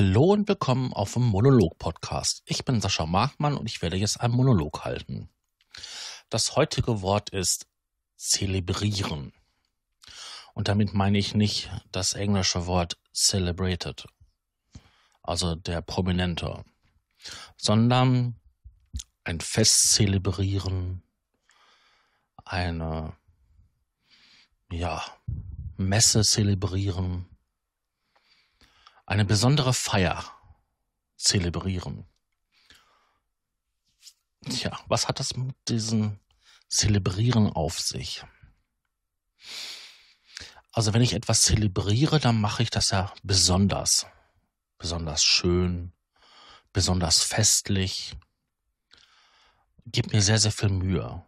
Hallo und willkommen auf dem Monolog-Podcast. Ich bin Sascha Markmann und ich werde jetzt einen Monolog halten. Das heutige Wort ist zelebrieren. Und damit meine ich nicht das englische Wort celebrated, also der Prominente, sondern ein Fest zelebrieren, eine, ja, Messe zelebrieren, eine besondere Feier zelebrieren. Tja, was hat das mit diesem Zelebrieren auf sich? Also wenn ich etwas zelebriere, dann mache ich das ja besonders. Besonders schön, besonders festlich. Gib mir sehr, sehr viel Mühe.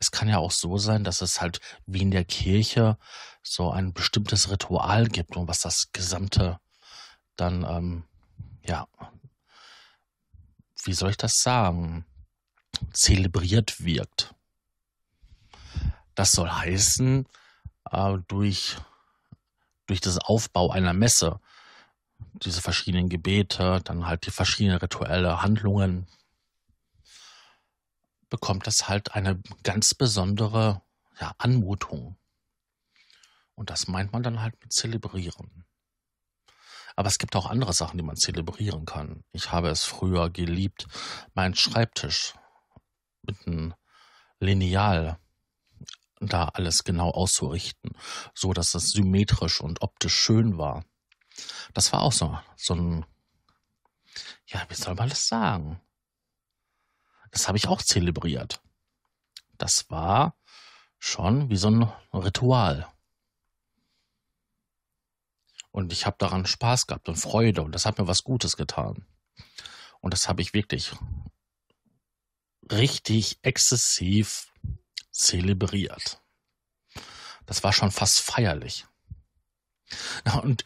Es kann ja auch so sein, dass es halt wie in der Kirche so ein bestimmtes Ritual gibt und was das gesamte dann, ähm, ja, wie soll ich das sagen, zelebriert wirkt. Das soll heißen, äh, durch, durch das Aufbau einer Messe, diese verschiedenen Gebete, dann halt die verschiedenen rituelle Handlungen, bekommt es halt eine ganz besondere ja, Anmutung. Und das meint man dann halt mit zelebrieren. Aber es gibt auch andere Sachen, die man zelebrieren kann. Ich habe es früher geliebt, meinen Schreibtisch mit einem Lineal da alles genau auszurichten, so dass es symmetrisch und optisch schön war. Das war auch so, so ein, ja, wie soll man das sagen? Das habe ich auch zelebriert. Das war schon wie so ein Ritual. Und ich habe daran Spaß gehabt und Freude und das hat mir was Gutes getan. Und das habe ich wirklich richtig exzessiv zelebriert. Das war schon fast feierlich. Und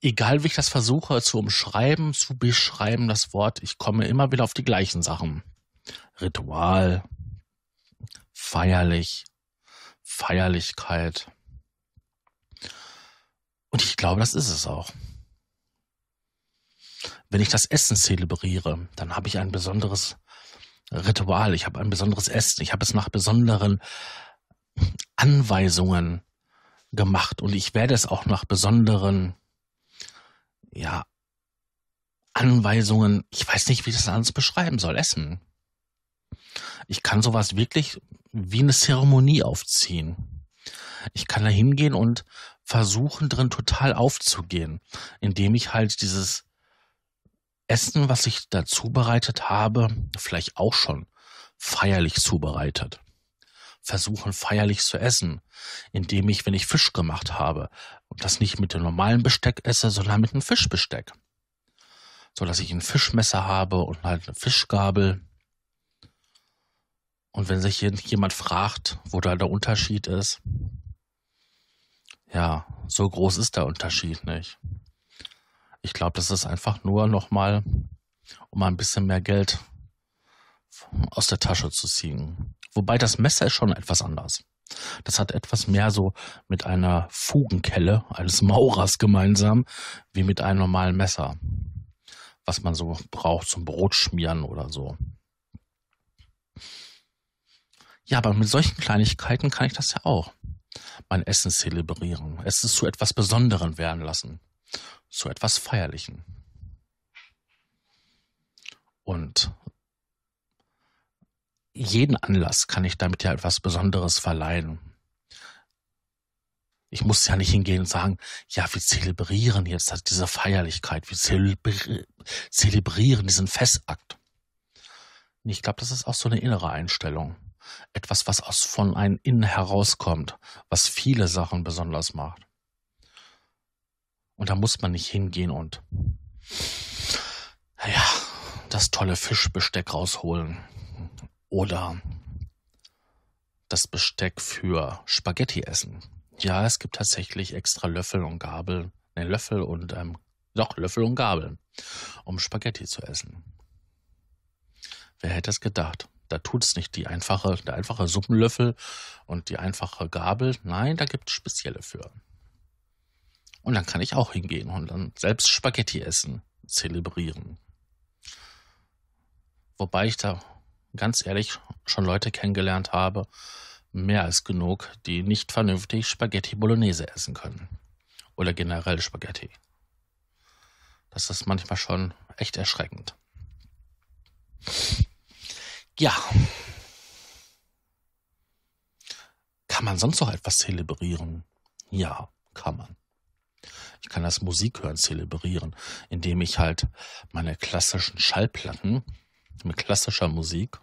egal wie ich das versuche zu umschreiben, zu beschreiben, das Wort, ich komme immer wieder auf die gleichen Sachen. Ritual, feierlich, Feierlichkeit, und ich glaube, das ist es auch. Wenn ich das Essen zelebriere, dann habe ich ein besonderes Ritual, ich habe ein besonderes Essen, ich habe es nach besonderen Anweisungen gemacht und ich werde es auch nach besonderen, ja, Anweisungen, ich weiß nicht, wie ich das alles beschreiben soll, essen. Ich kann sowas wirklich wie eine Zeremonie aufziehen. Ich kann da hingehen und versuchen drin total aufzugehen, indem ich halt dieses Essen, was ich da zubereitet habe, vielleicht auch schon feierlich zubereitet. Versuchen feierlich zu essen, indem ich, wenn ich Fisch gemacht habe, das nicht mit dem normalen Besteck esse, sondern mit einem Fischbesteck. So dass ich ein Fischmesser habe und halt eine Fischgabel. Und wenn sich jemand fragt, wo da der Unterschied ist, ja, so groß ist der Unterschied nicht. Ich glaube, das ist einfach nur nochmal, um ein bisschen mehr Geld aus der Tasche zu ziehen. Wobei das Messer ist schon etwas anders. Das hat etwas mehr so mit einer Fugenkelle eines Maurers gemeinsam, wie mit einem normalen Messer. Was man so braucht zum Brotschmieren oder so. Ja, aber mit solchen Kleinigkeiten kann ich das ja auch mein Essen zelebrieren, es zu etwas Besonderem werden lassen, zu etwas Feierlichen. Und jeden Anlass kann ich damit ja etwas Besonderes verleihen. Ich muss ja nicht hingehen und sagen, ja, wir zelebrieren jetzt diese Feierlichkeit, wir zelebrieren diesen Festakt. Ich glaube, das ist auch so eine innere Einstellung etwas, was aus von einem innen herauskommt, was viele Sachen besonders macht. Und da muss man nicht hingehen und ja, das tolle Fischbesteck rausholen oder das Besteck für Spaghetti essen. Ja, es gibt tatsächlich extra Löffel und Gabel, ne Löffel und ähm, doch Löffel und Gabel, um Spaghetti zu essen. Wer hätte es gedacht? Da tut es nicht die einfache, der einfache Suppenlöffel und die einfache Gabel. Nein, da gibt es spezielle für. Und dann kann ich auch hingehen und dann selbst Spaghetti essen. zelebrieren. Wobei ich da ganz ehrlich schon Leute kennengelernt habe, mehr als genug, die nicht vernünftig Spaghetti Bolognese essen können. Oder generell Spaghetti. Das ist manchmal schon echt erschreckend. Ja. Kann man sonst noch etwas zelebrieren? Ja, kann man. Ich kann das Musikhören zelebrieren, indem ich halt meine klassischen Schallplatten mit klassischer Musik,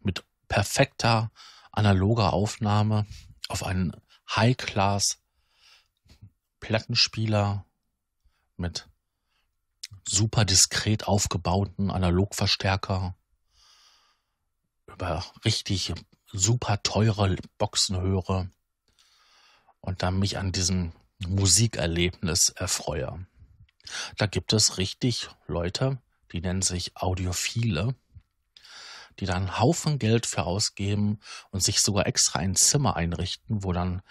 mit perfekter analoger Aufnahme auf einen High-Class Plattenspieler mit super diskret aufgebauten Analogverstärker über richtig super teure Boxen höre und dann mich an diesem Musikerlebnis erfreue. Da gibt es richtig Leute, die nennen sich Audiophile, die dann einen Haufen Geld für ausgeben und sich sogar extra ein Zimmer einrichten, wo dann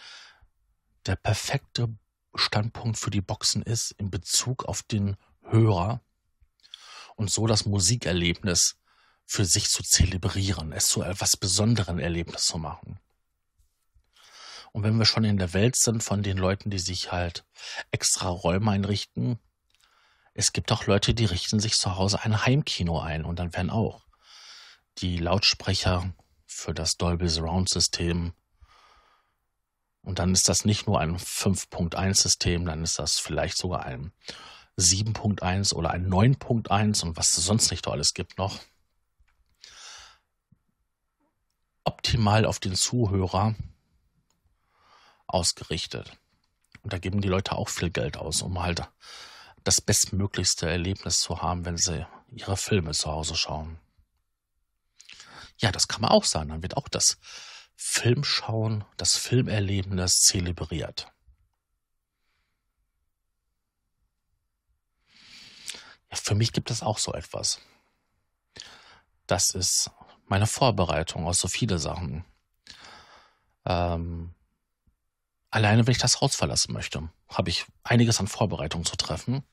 der perfekte Standpunkt für die Boxen ist in Bezug auf den Hörer und so das Musikerlebnis für sich zu zelebrieren, es zu etwas besonderen Erlebnis zu machen. Und wenn wir schon in der Welt sind von den Leuten, die sich halt extra Räume einrichten, es gibt auch Leute, die richten sich zu Hause ein Heimkino ein und dann werden auch die Lautsprecher für das Dolby Surround System und dann ist das nicht nur ein 5.1 System, dann ist das vielleicht sogar ein 7.1 oder ein 9.1 und was es sonst nicht alles gibt noch. Optimal auf den Zuhörer ausgerichtet. Und da geben die Leute auch viel Geld aus, um halt das bestmöglichste Erlebnis zu haben, wenn sie ihre Filme zu Hause schauen. Ja, das kann man auch sagen. Dann wird auch das Filmschauen, das Filmerlebnis zelebriert. Ja, für mich gibt es auch so etwas. Das ist meine Vorbereitung aus so viele Sachen. Ähm, alleine, wenn ich das Haus verlassen möchte, habe ich einiges an Vorbereitung zu treffen.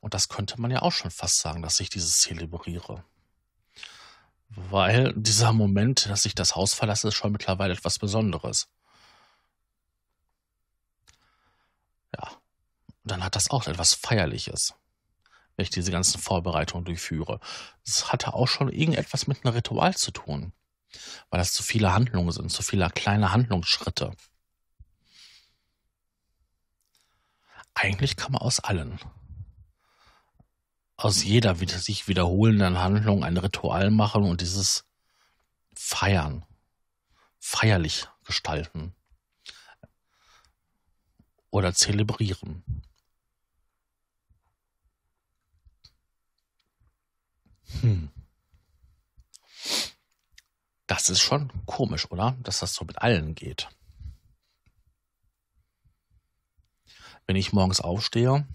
Und das könnte man ja auch schon fast sagen, dass ich dieses zelebriere. Weil dieser Moment, dass ich das Haus verlasse, ist schon mittlerweile etwas Besonderes. Ja. Und dann hat das auch etwas Feierliches, wenn ich diese ganzen Vorbereitungen durchführe. Es hatte auch schon irgendetwas mit einem Ritual zu tun. Weil das zu viele Handlungen sind, zu viele kleine Handlungsschritte. Eigentlich kann man aus allen aus jeder sich wiederholenden Handlung ein Ritual machen und dieses feiern, feierlich gestalten oder zelebrieren. Hm. Das ist schon komisch, oder? Dass das so mit allen geht. Wenn ich morgens aufstehe,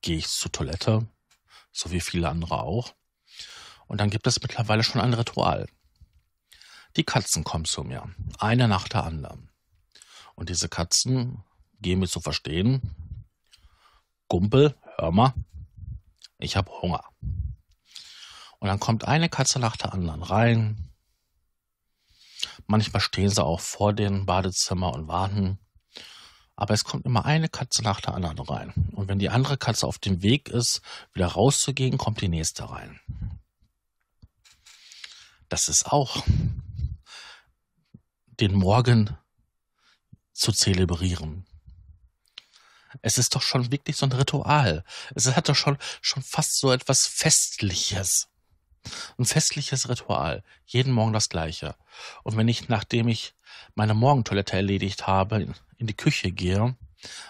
gehe ich zur Toilette, so wie viele andere auch. Und dann gibt es mittlerweile schon ein Ritual. Die Katzen kommen zu mir, eine nach der anderen. Und diese Katzen geben mir zu verstehen, Gumpel, hör mal, ich habe Hunger. Und dann kommt eine Katze nach der anderen rein. Manchmal stehen sie auch vor dem Badezimmer und warten. Aber es kommt immer eine Katze nach der anderen rein. Und wenn die andere Katze auf dem Weg ist, wieder rauszugehen, kommt die nächste rein. Das ist auch den Morgen zu zelebrieren. Es ist doch schon wirklich so ein Ritual. Es hat doch schon, schon fast so etwas Festliches. Ein festliches Ritual. Jeden Morgen das gleiche. Und wenn ich, nachdem ich meine Morgentoilette erledigt habe, in die Küche gehe,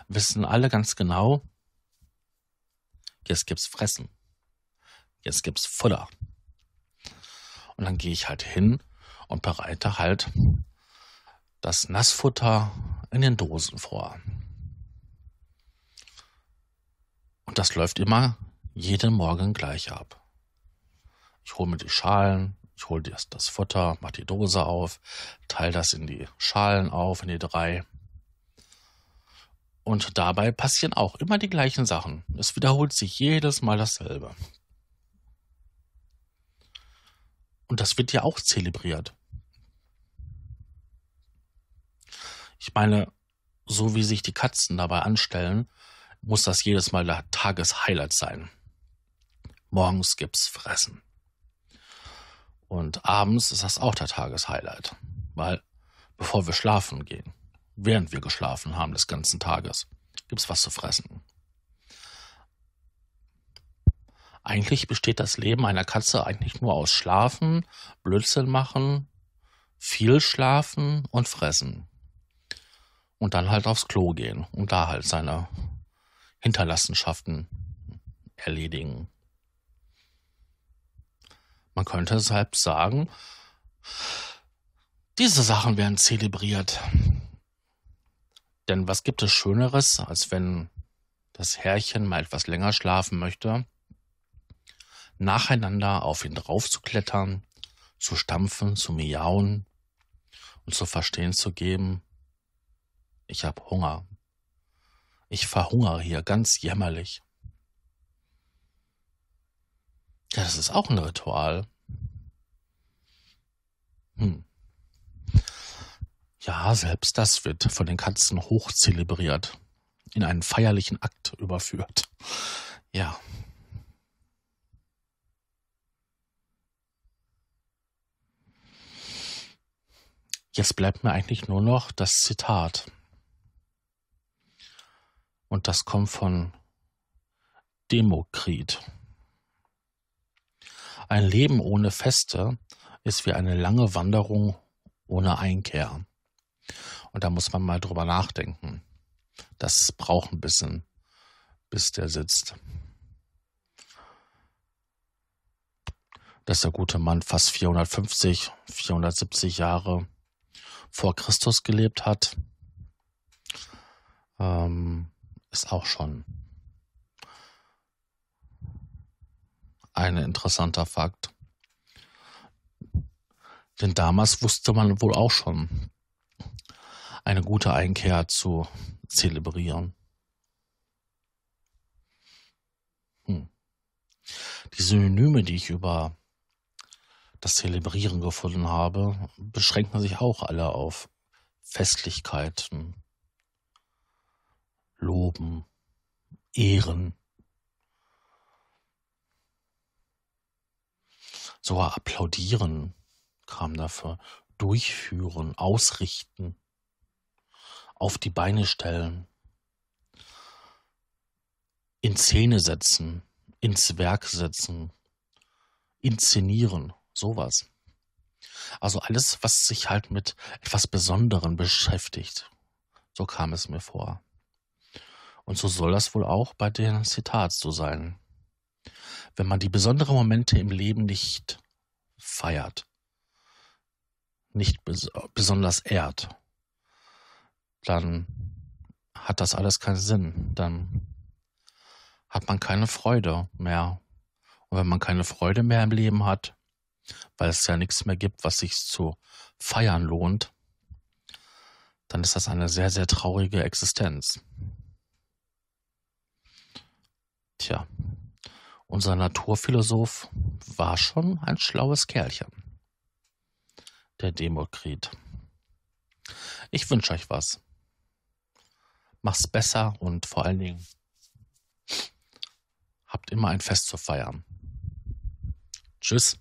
wissen alle ganz genau, jetzt gibt's Fressen. Jetzt gibt's Futter. Und dann gehe ich halt hin und bereite halt das Nassfutter in den Dosen vor. Und das läuft immer jeden Morgen gleich ab. Ich hole mir die Schalen, ich hole das, das Futter, mache die Dose auf, teile das in die Schalen auf, in die drei Und dabei passieren auch immer die gleichen Sachen. Es wiederholt sich jedes Mal dasselbe. Und das wird ja auch zelebriert. Ich meine, so wie sich die Katzen dabei anstellen, muss das jedes Mal der Tageshighlight sein. Morgens gibt's Fressen. Und abends ist das auch der Tageshighlight. Weil bevor wir schlafen gehen, während wir geschlafen haben des ganzen Tages, gibt's was zu fressen. Eigentlich besteht das Leben einer Katze eigentlich nur aus Schlafen, Blödsinn machen, viel schlafen und fressen. Und dann halt aufs Klo gehen und da halt seine Hinterlassenschaften erledigen. Man könnte deshalb sagen, diese Sachen werden zelebriert. Denn was gibt es Schöneres, als wenn das Herrchen mal etwas länger schlafen möchte, nacheinander auf ihn draufzuklettern, zu stampfen, zu miauen und zu verstehen zu geben, ich hab Hunger. Ich verhungere hier ganz jämmerlich. Ja, das ist auch ein Ritual. Hm. Ja, selbst das wird von den Katzen hoch zelebriert, in einen feierlichen Akt überführt. Ja. Jetzt bleibt mir eigentlich nur noch das Zitat. Und das kommt von Demokrit. Ein Leben ohne Feste ist wie eine lange Wanderung ohne Einkehr. Und da muss man mal drüber nachdenken. Das braucht ein bisschen, bis der sitzt. Dass der gute Mann fast 450, 470 Jahre vor Christus gelebt hat, ähm, ist auch schon ein interessanter Fakt. Denn damals wusste man wohl auch schon, eine gute Einkehr zu zelebrieren. Hm. Die Synonyme, die ich über das Zelebrieren gefunden habe, beschränken sich auch alle auf Festlichkeiten, Loben, Ehren, sogar applaudieren kam dafür, durchführen, ausrichten, auf die Beine stellen, in Szene setzen, ins Werk setzen, inszenieren, sowas. Also alles, was sich halt mit etwas Besonderem beschäftigt. So kam es mir vor. Und so soll das wohl auch bei den Zitats so sein wenn man die besonderen Momente im Leben nicht feiert, nicht bes besonders ehrt, dann hat das alles keinen Sinn. Dann hat man keine Freude mehr. Und wenn man keine Freude mehr im Leben hat, weil es ja nichts mehr gibt, was sich zu feiern lohnt, dann ist das eine sehr, sehr traurige Existenz. Tja. Unser Naturphilosoph war schon ein schlaues Kerlchen. Der Demokrit. Ich wünsche euch was. Mach's besser und vor allen Dingen habt immer ein Fest zu feiern. Tschüss.